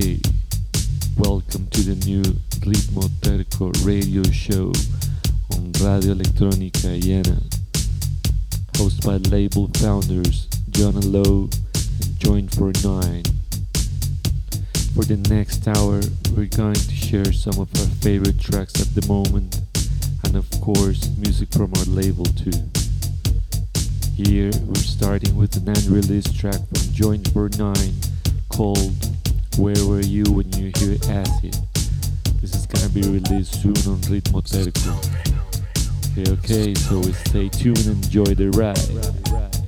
Hey, welcome to the new Ritmo Terco radio show on Radio Electronica Iena, hosted by label founders John Lowe and Joint for Nine. For the next hour, we're going to share some of our favorite tracks at the moment, and of course, music from our label too. Here, we're starting with an unreleased track from Joint4nine called Where Were You When You Hear Acid? This is gonna be released soon on Ritmo Terco. Okay, okay, so stay tuned and enjoy the ride.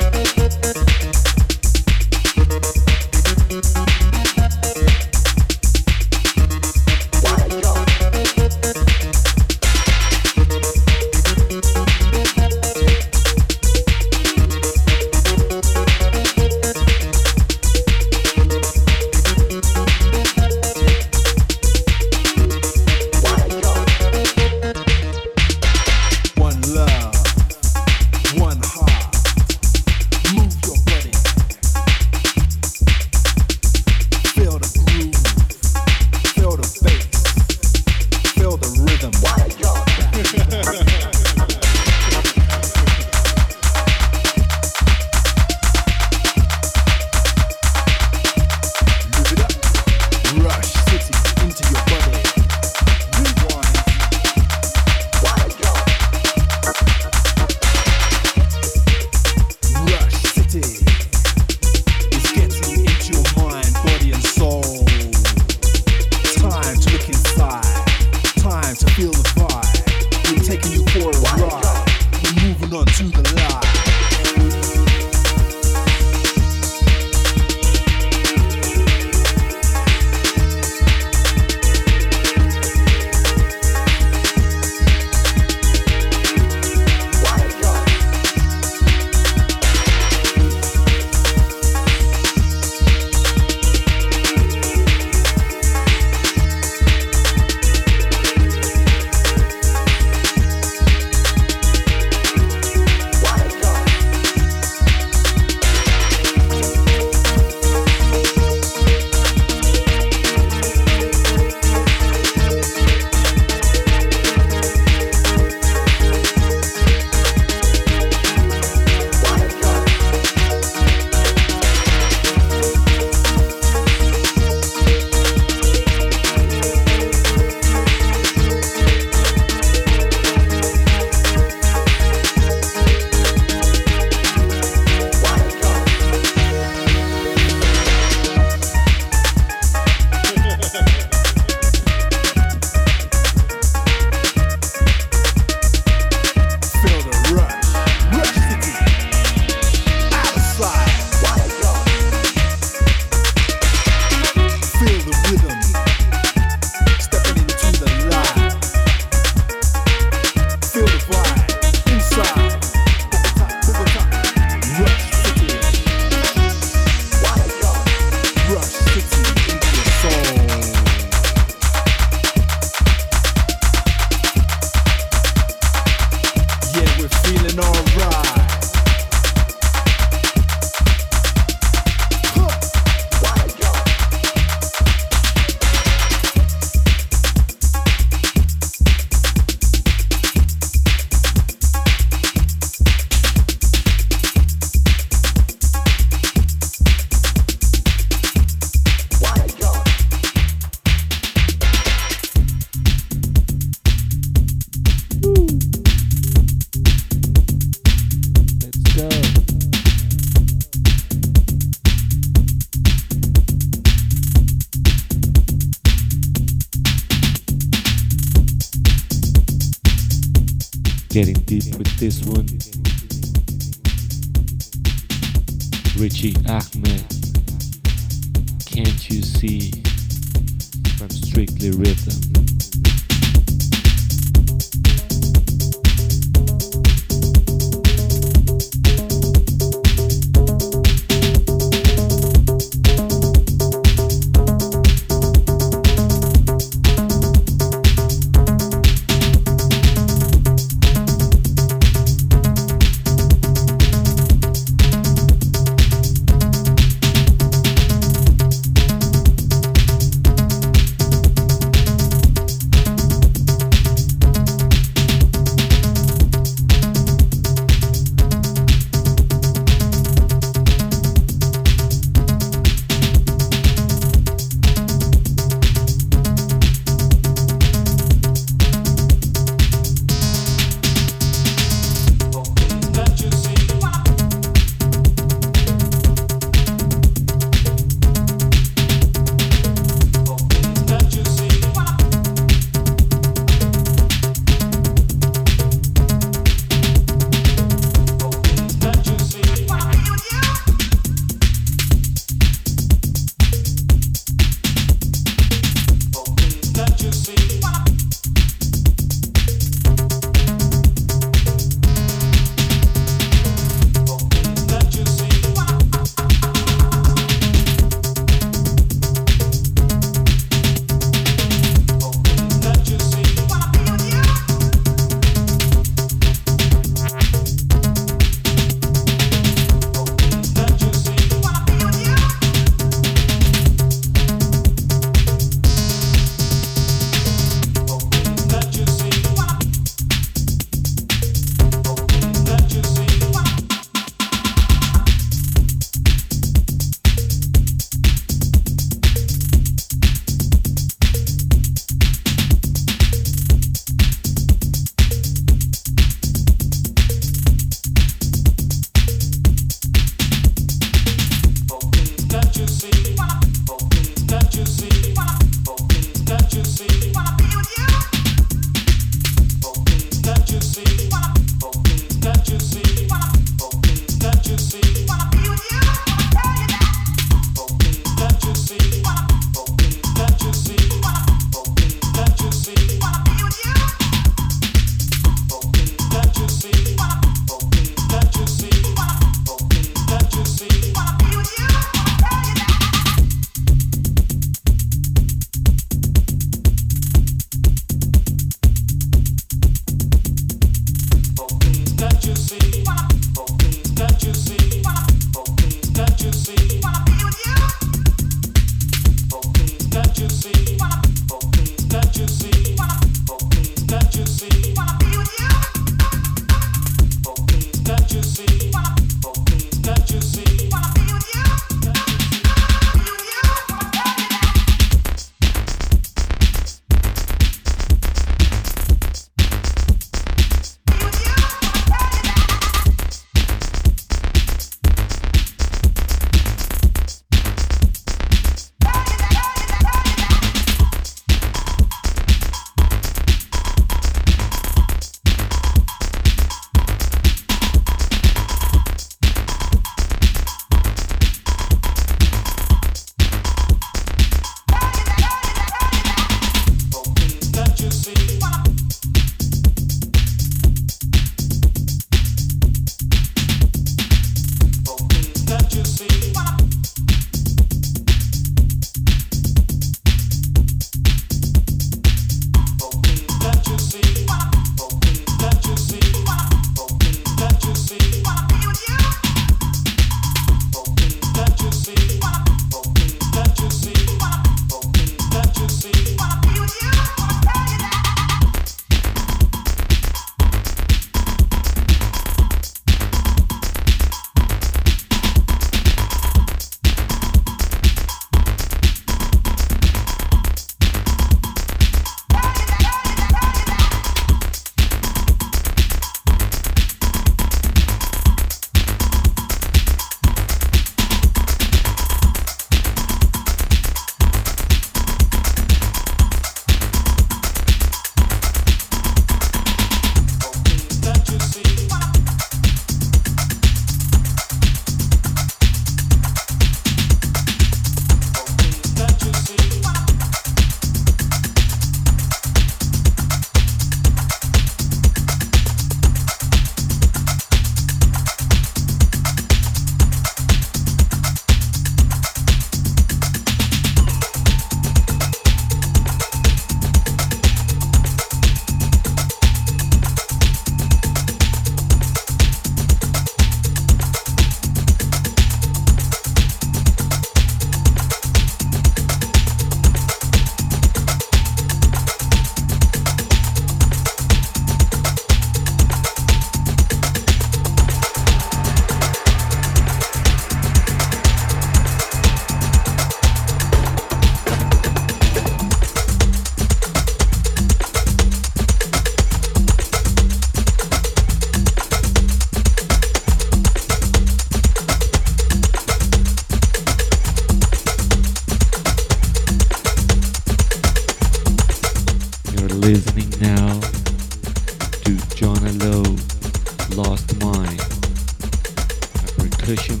следующим.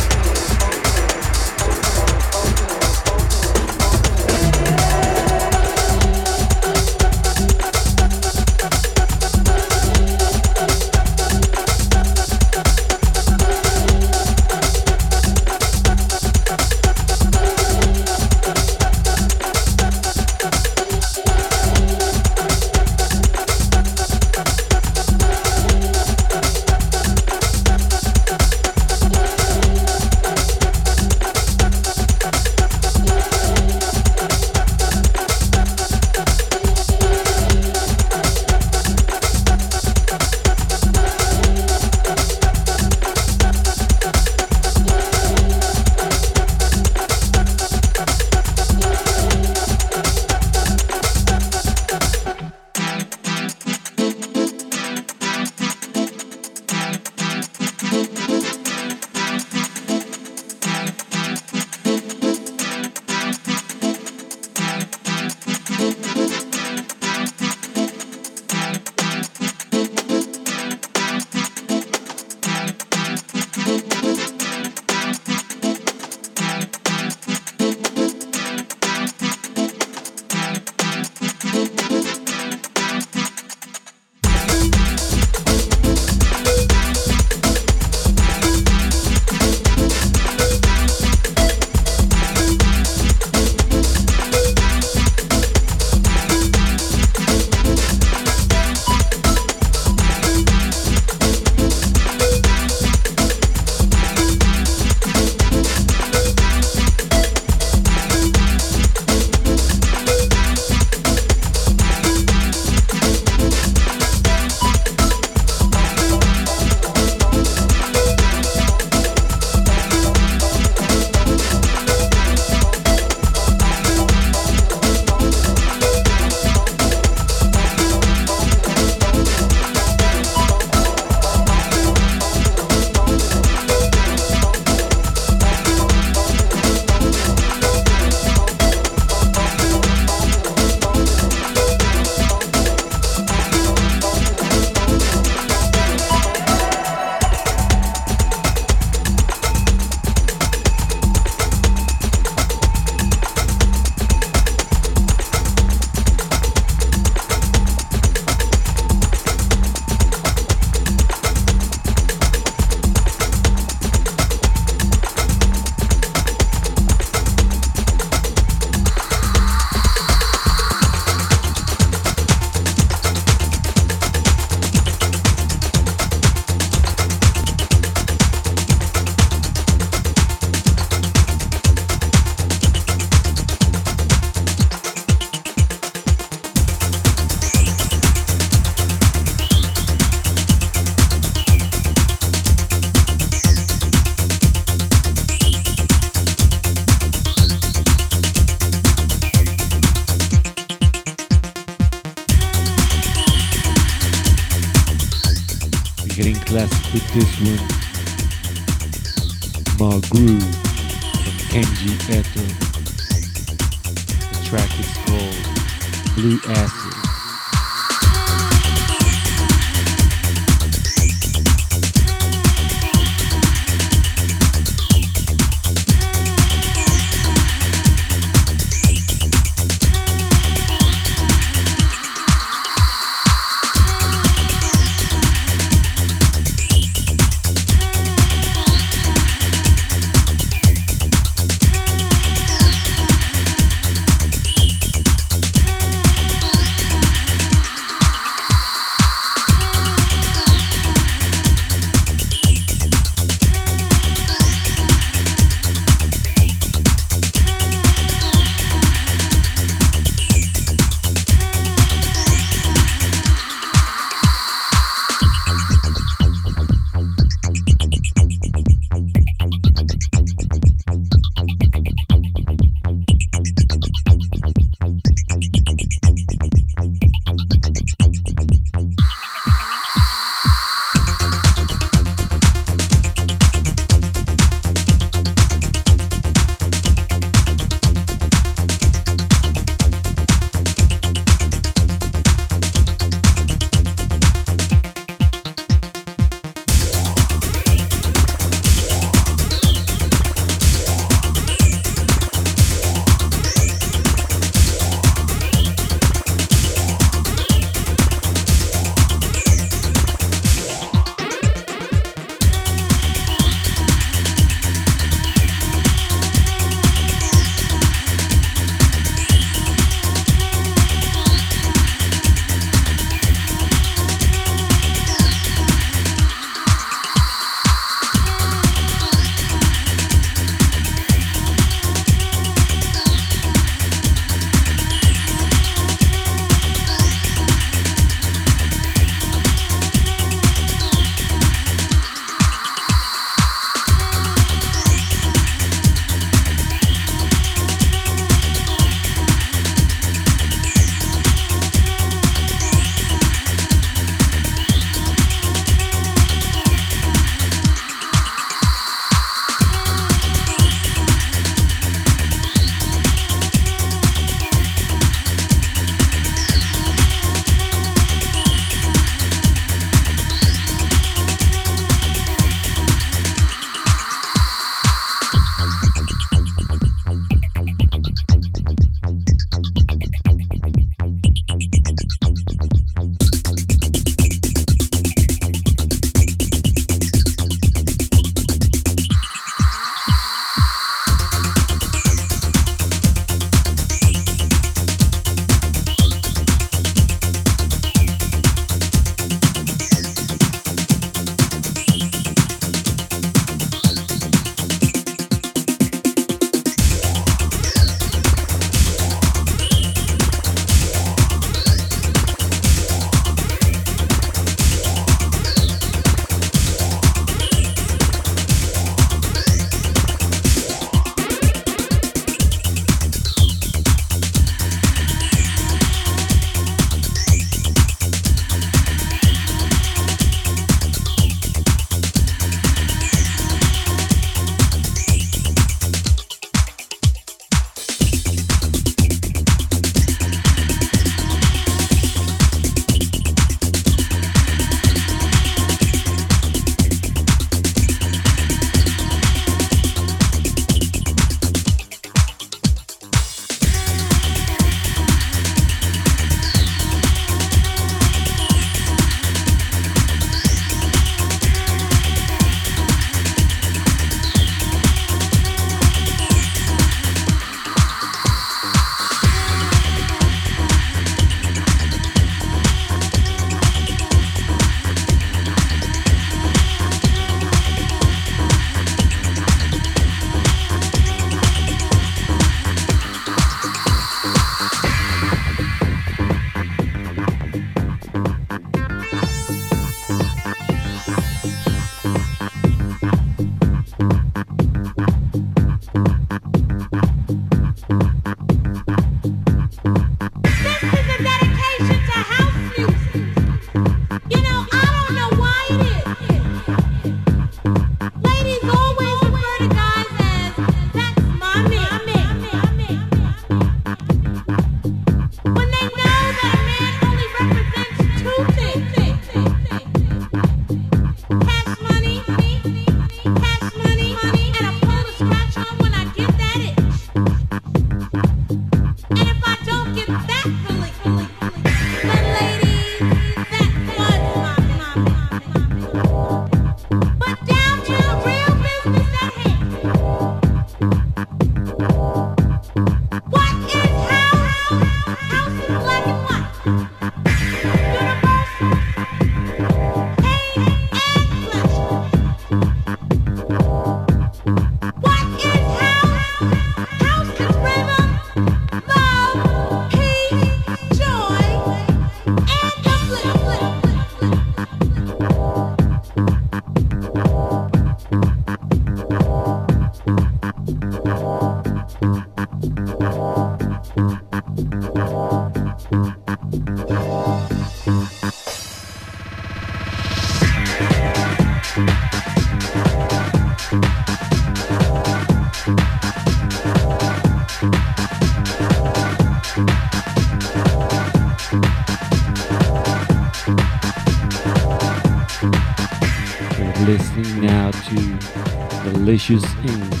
Delicious Inc.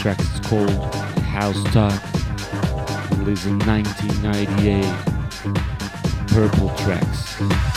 track is called House Talk, released in 1998. Purple Tracks.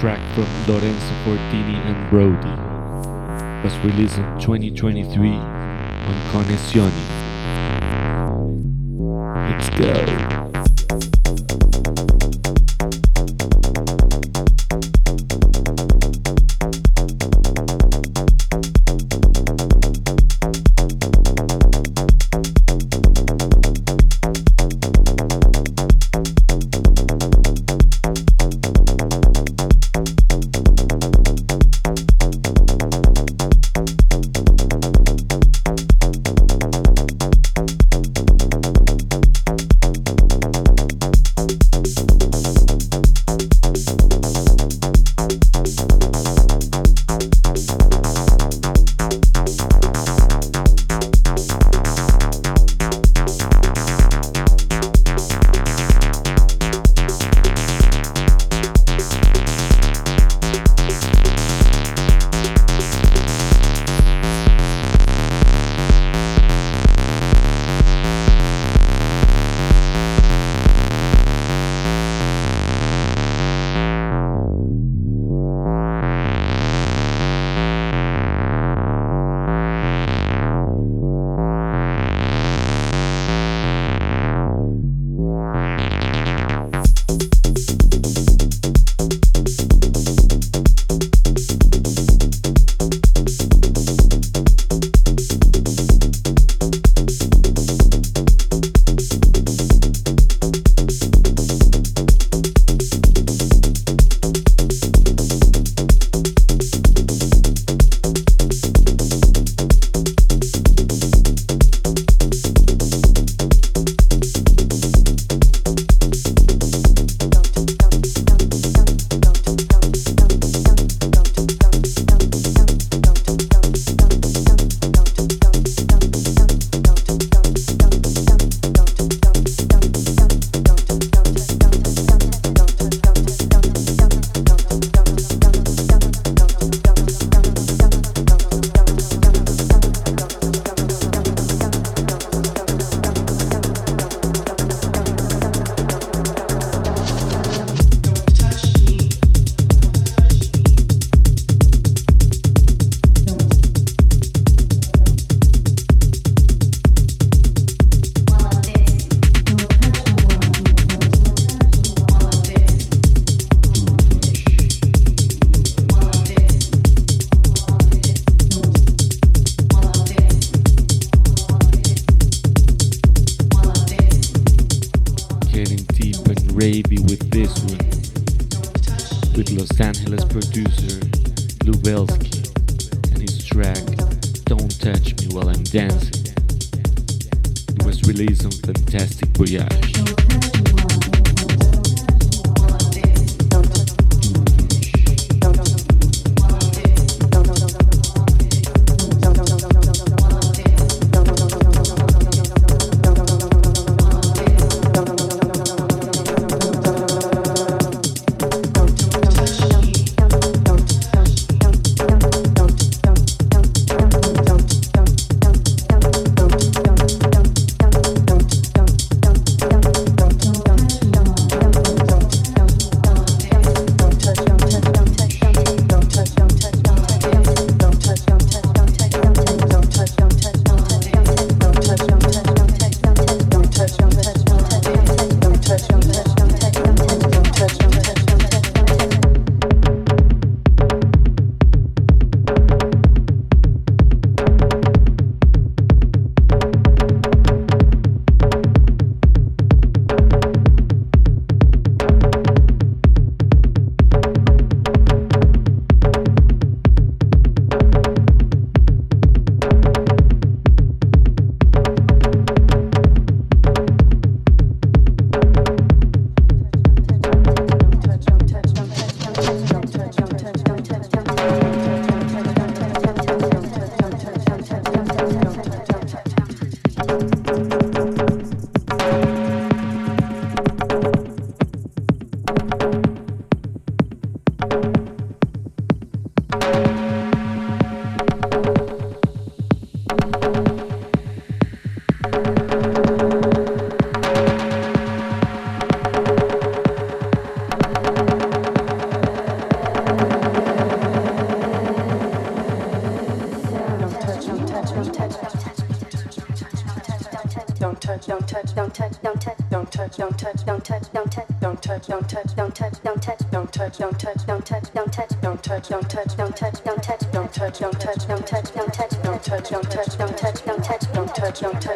Track from Lorenzo Fortini and Brody, was released in 2023 on Connessioni. Let's go. Dan Hiller's producer Lubelski and his track Don't Touch Me While I'm Dancing. It was released on Fantastic Voyage. Giuseppe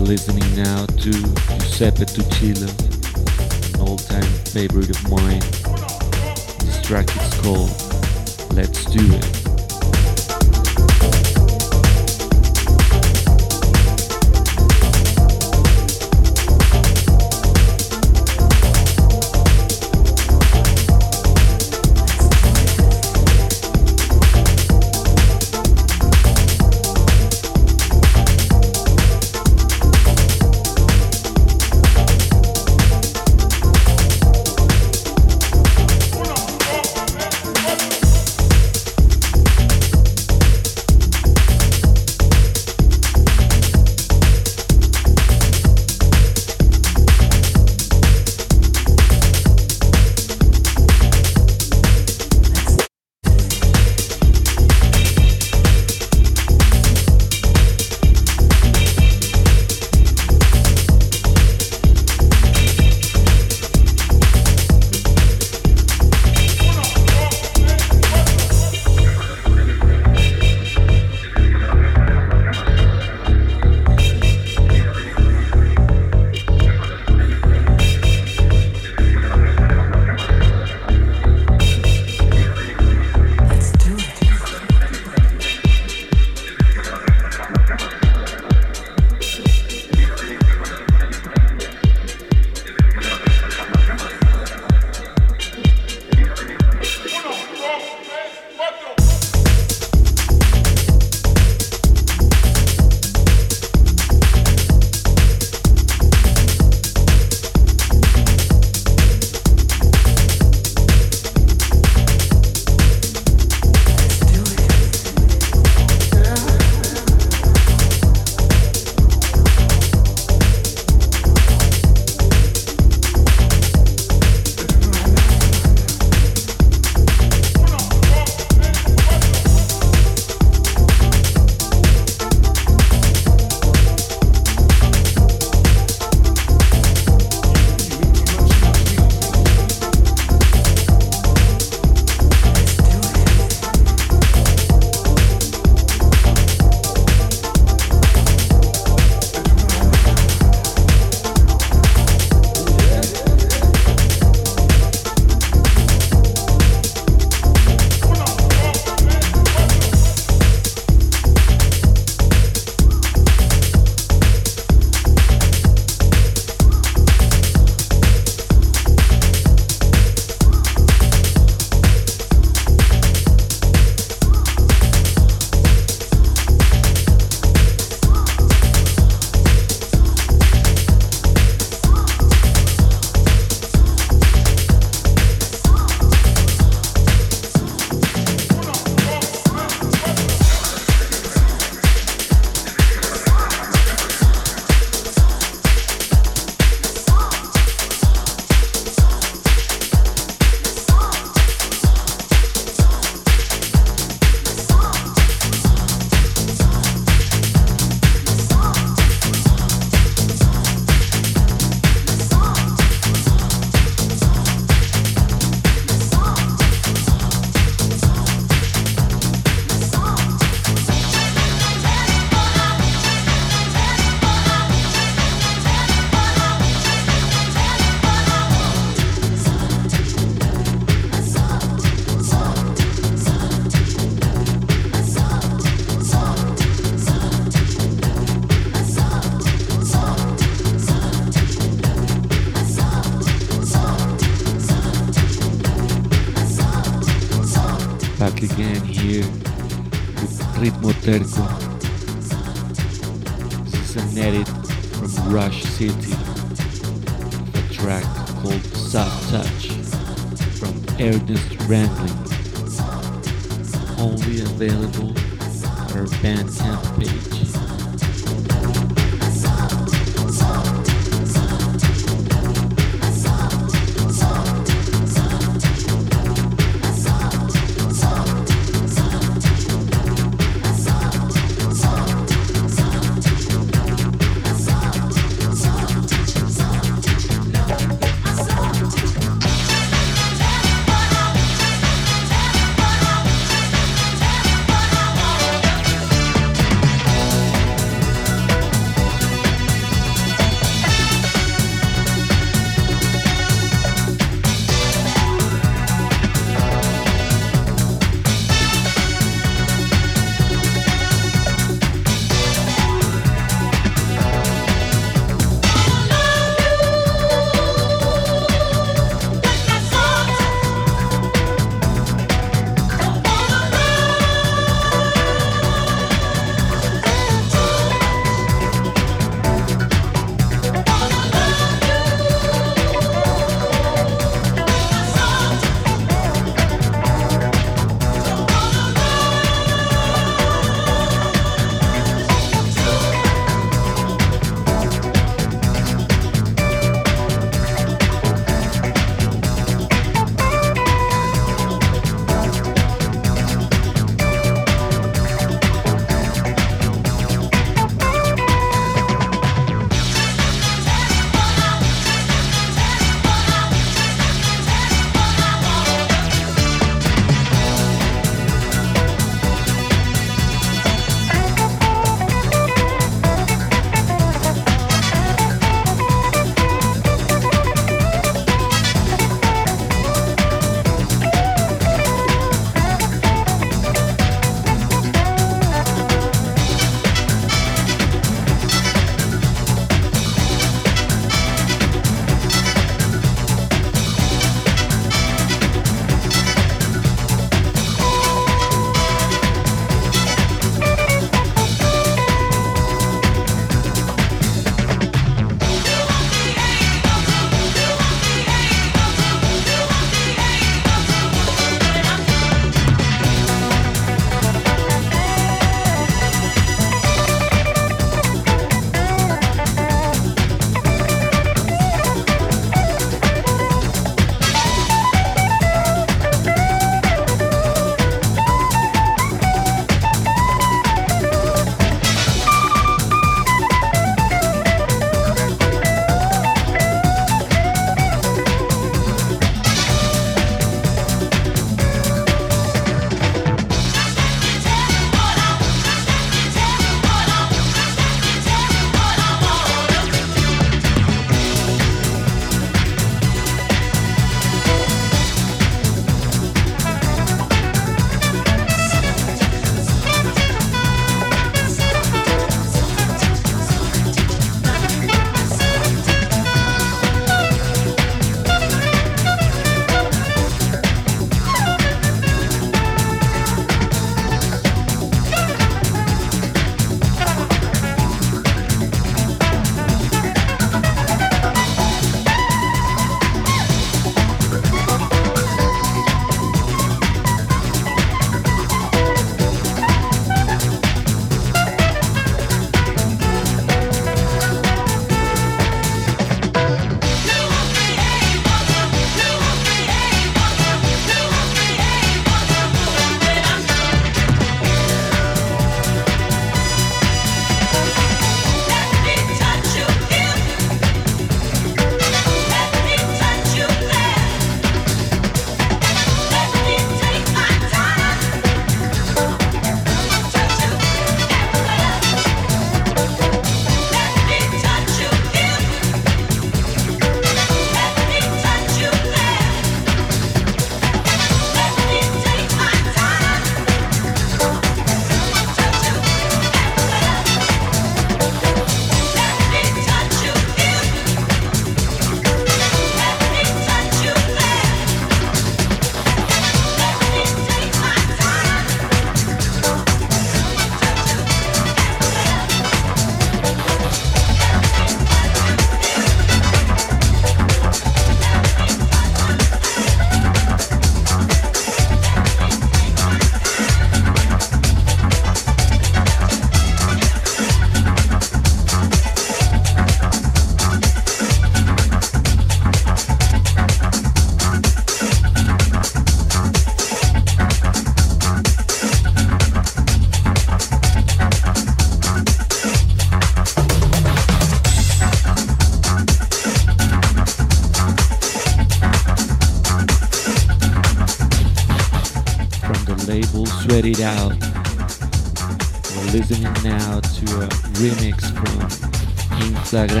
Instagram.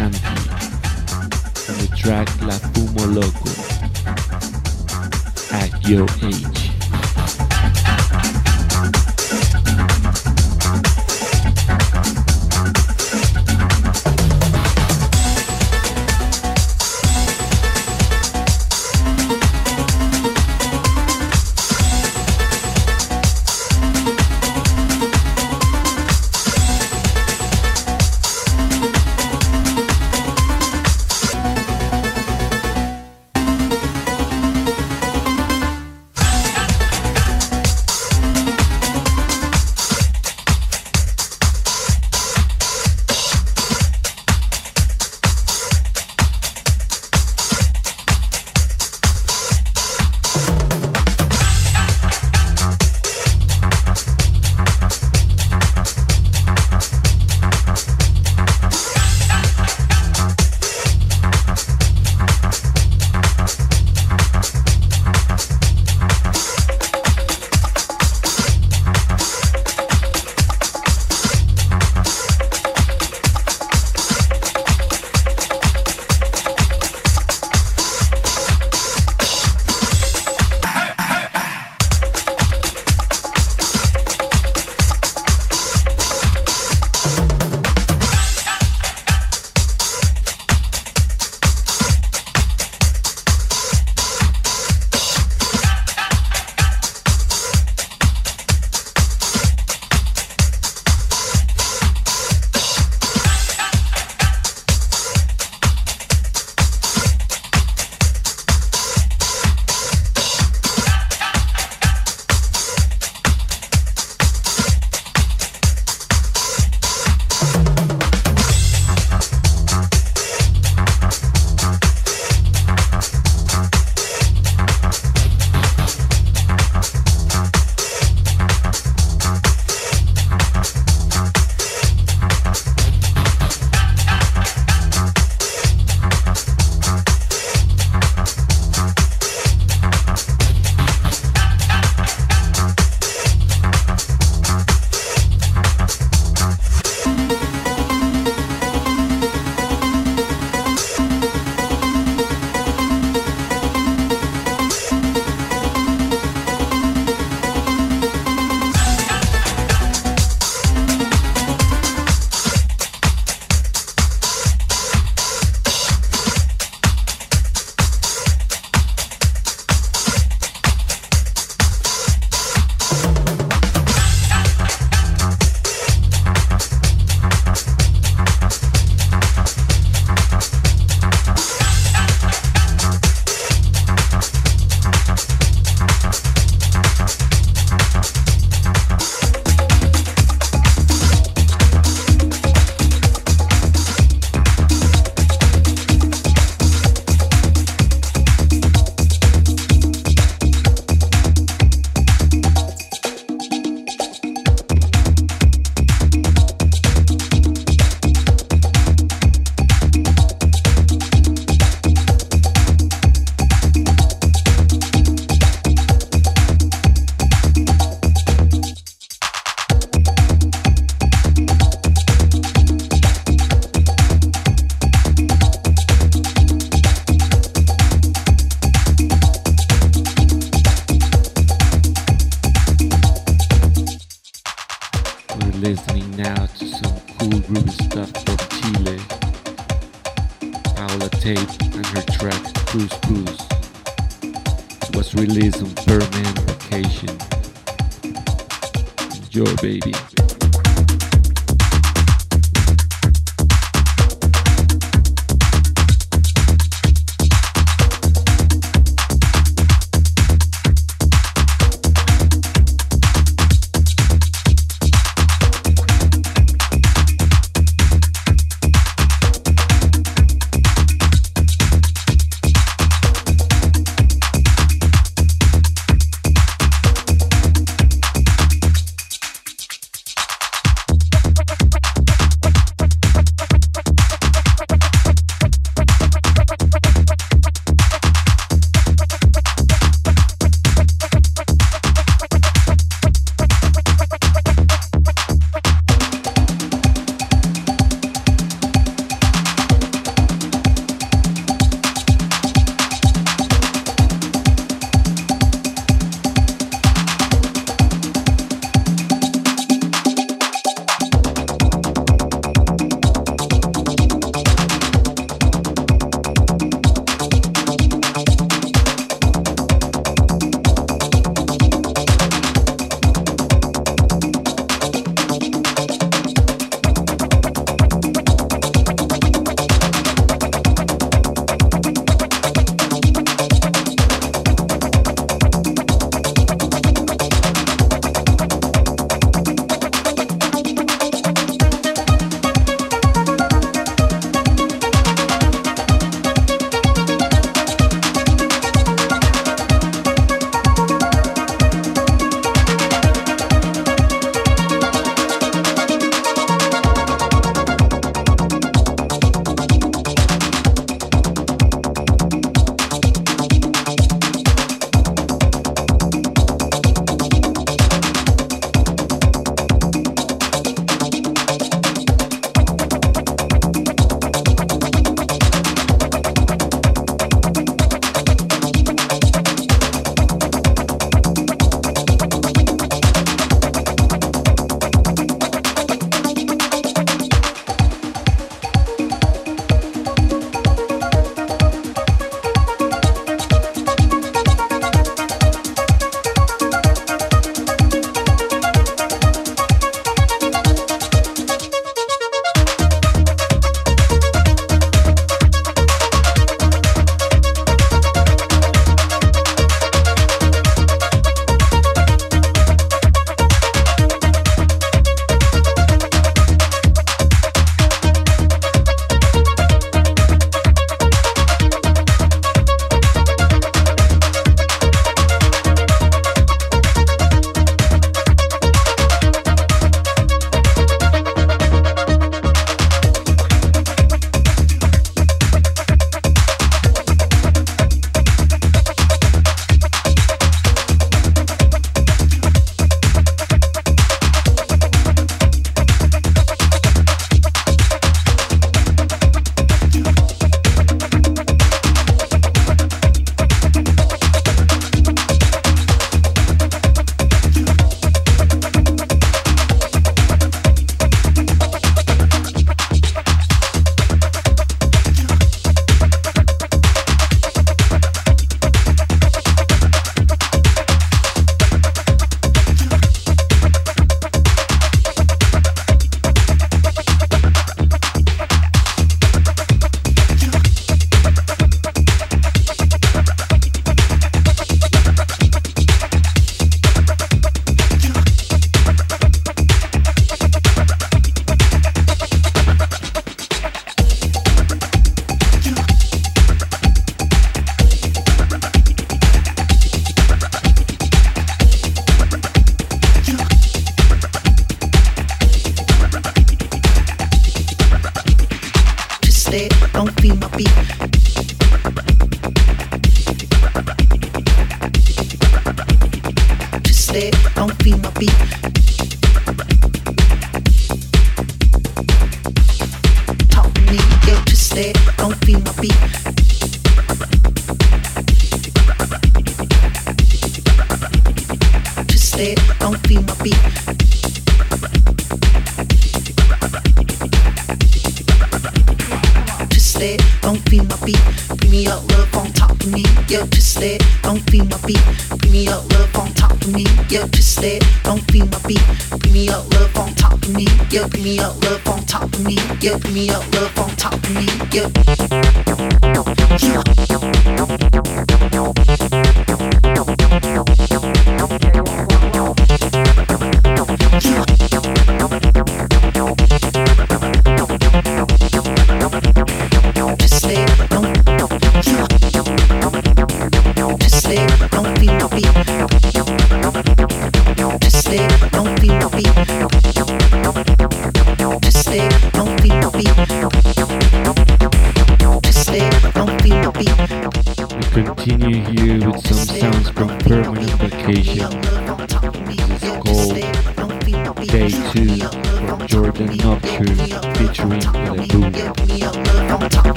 track Cuz Cuz was released on Permanent Vacation. Enjoy, baby.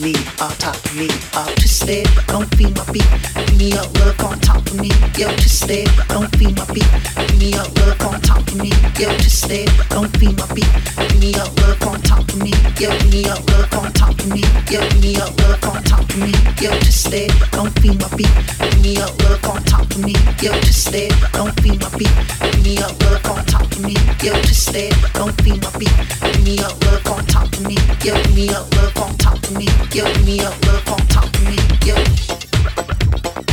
me, on top of me, up to but don't feel my beat. Give me up, look on top of me, yo to but don't feel my beat. Give me up, look on top of me, yo to but don't feel my beat. Give me up, look on top of me, yo give me up, look on top of me, yo give me up, look on top of me, yo to but don't feel my beat. Give me up, look on top of me, yo to but don't feel my beat. Give me up, look on top of me, yo to but don't feel my beat. Give me up, look on top of me, yo give me up, look on top of me. Give me a little on top of me. Yeah.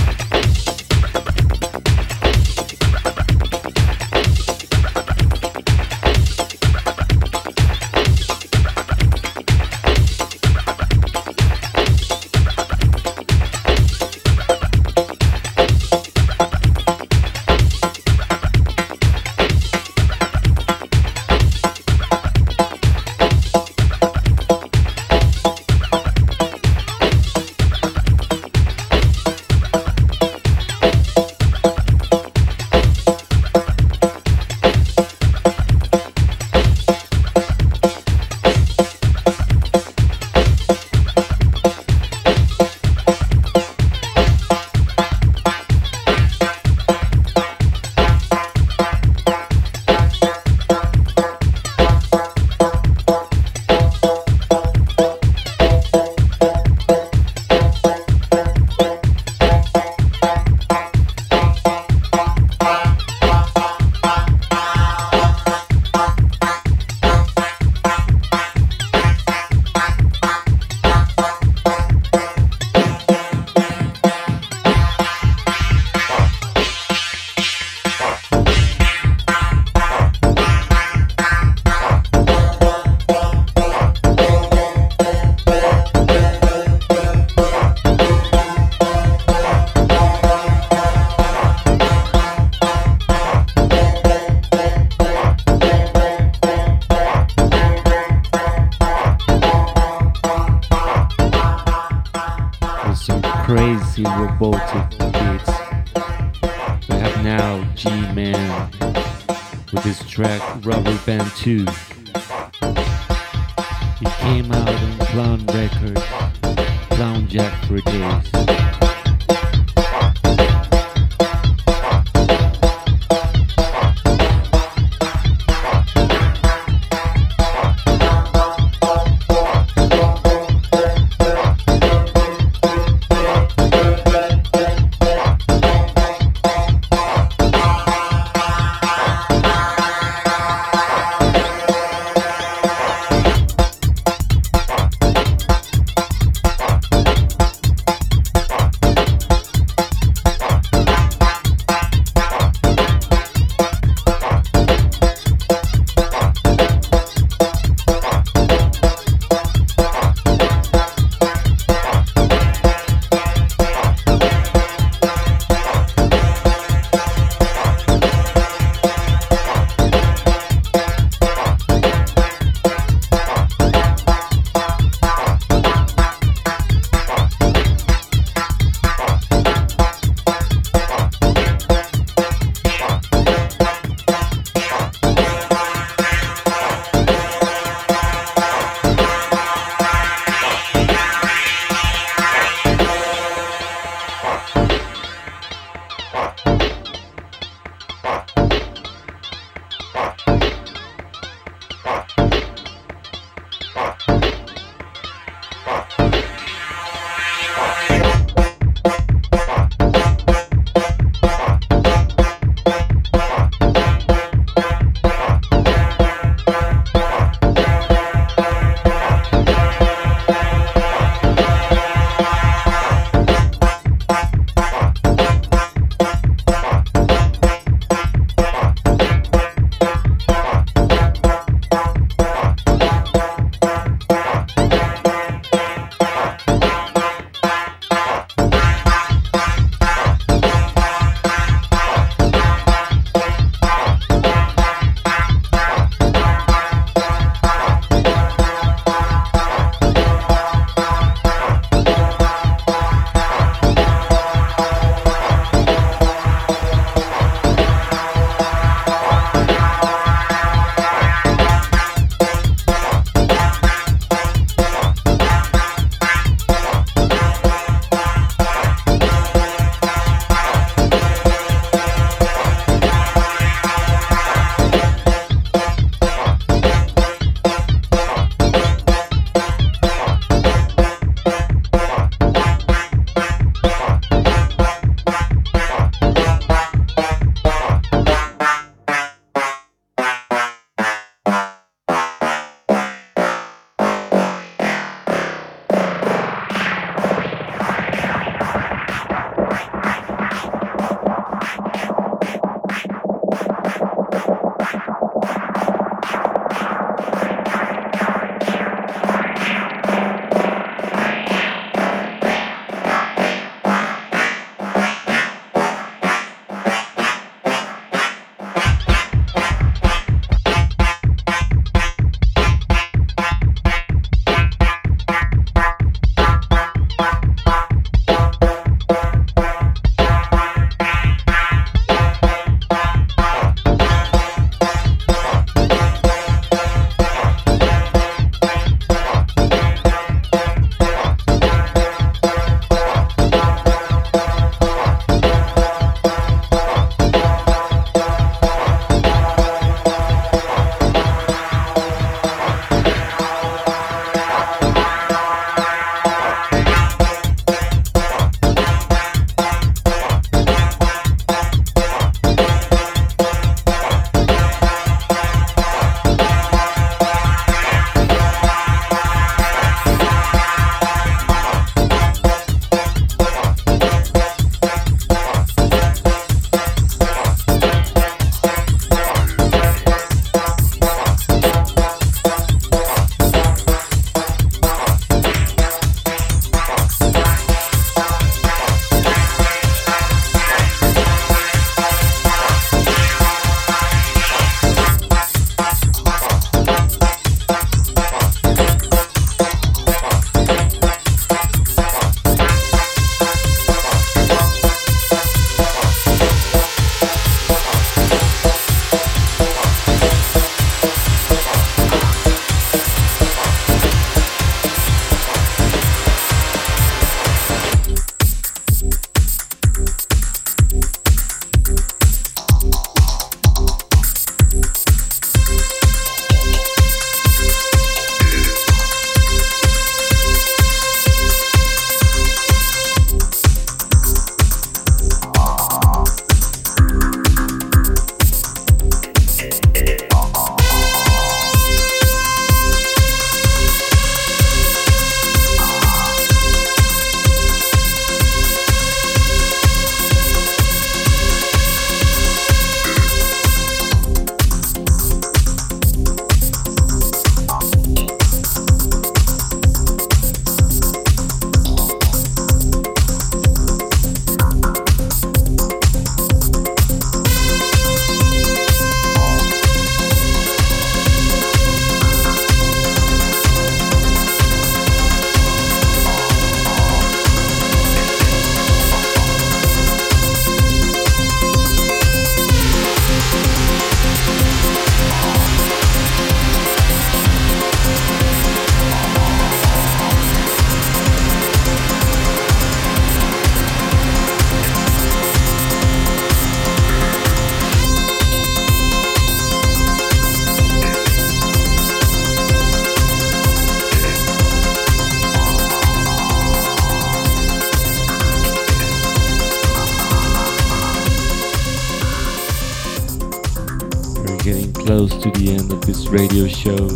Radio show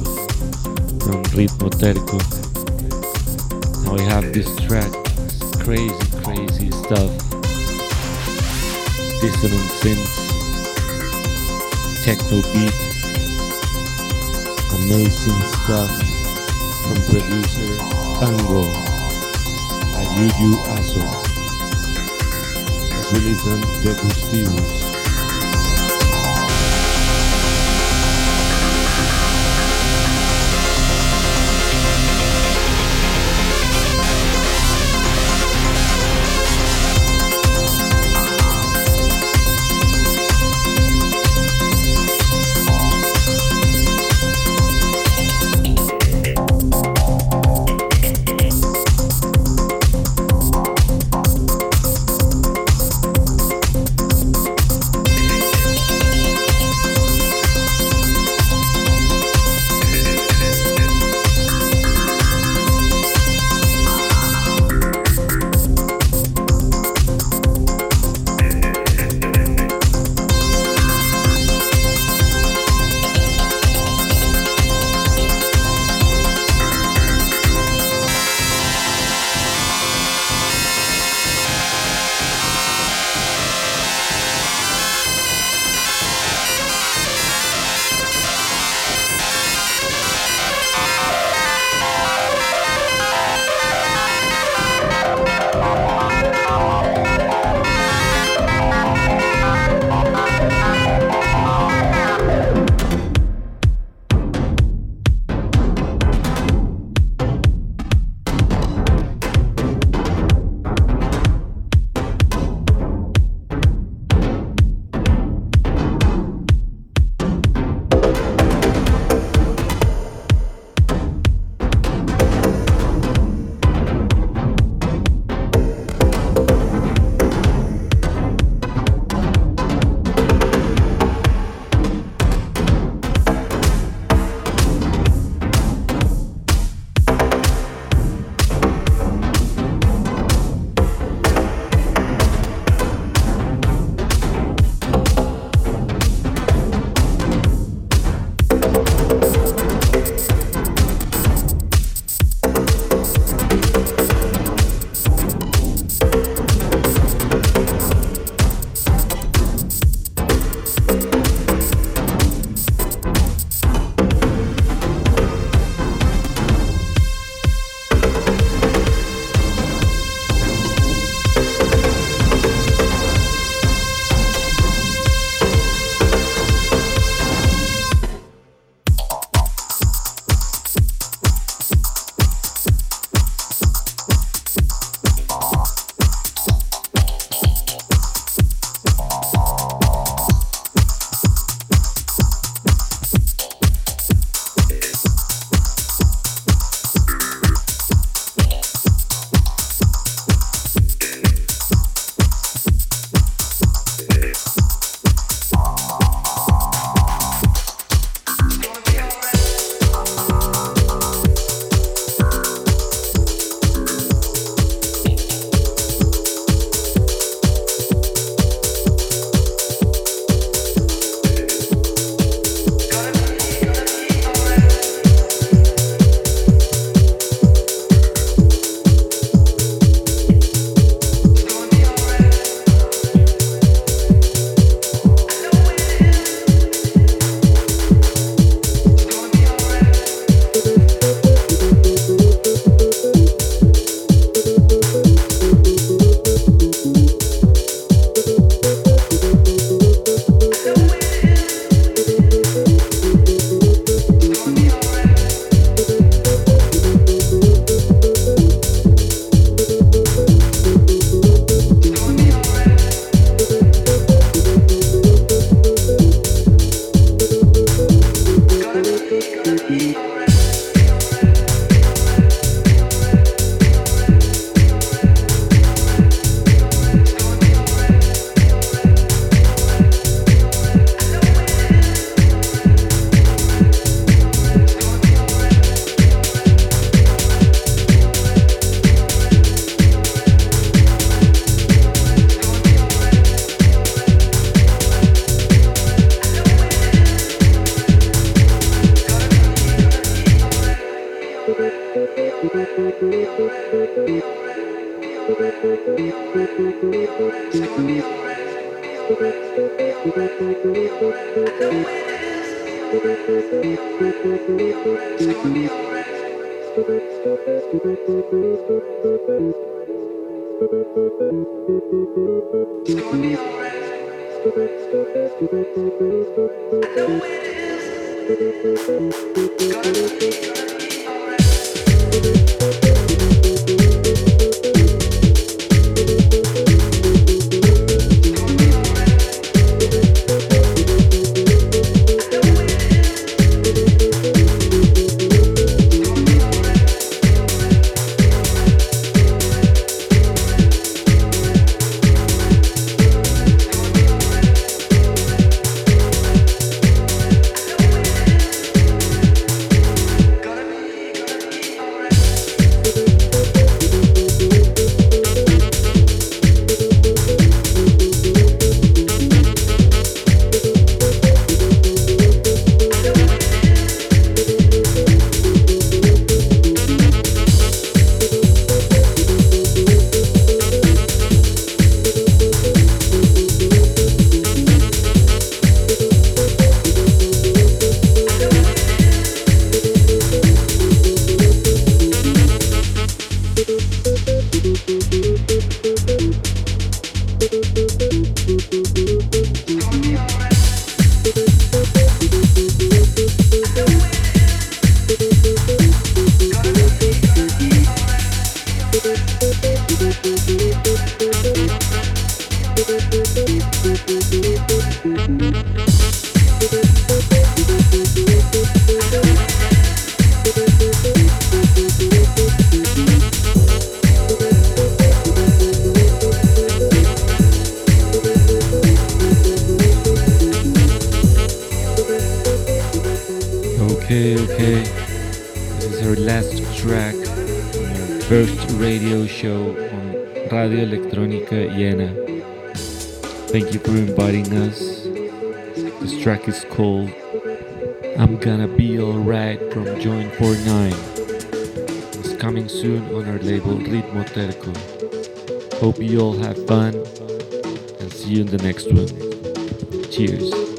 from Ritmo Terco. Now I have this track, crazy, crazy stuff. Dissonant synths, techno beat, amazing stuff from producer Fango Allullu Azzo. Let's release on Degustibus. first radio show on Radio Electronica Jena. Thank you for inviting us. This track is called I'm Gonna Be Alright from Joint4nine. It's coming soon on our label Ritmo Terco. Hope you all have fun and see you in the next one. Cheers.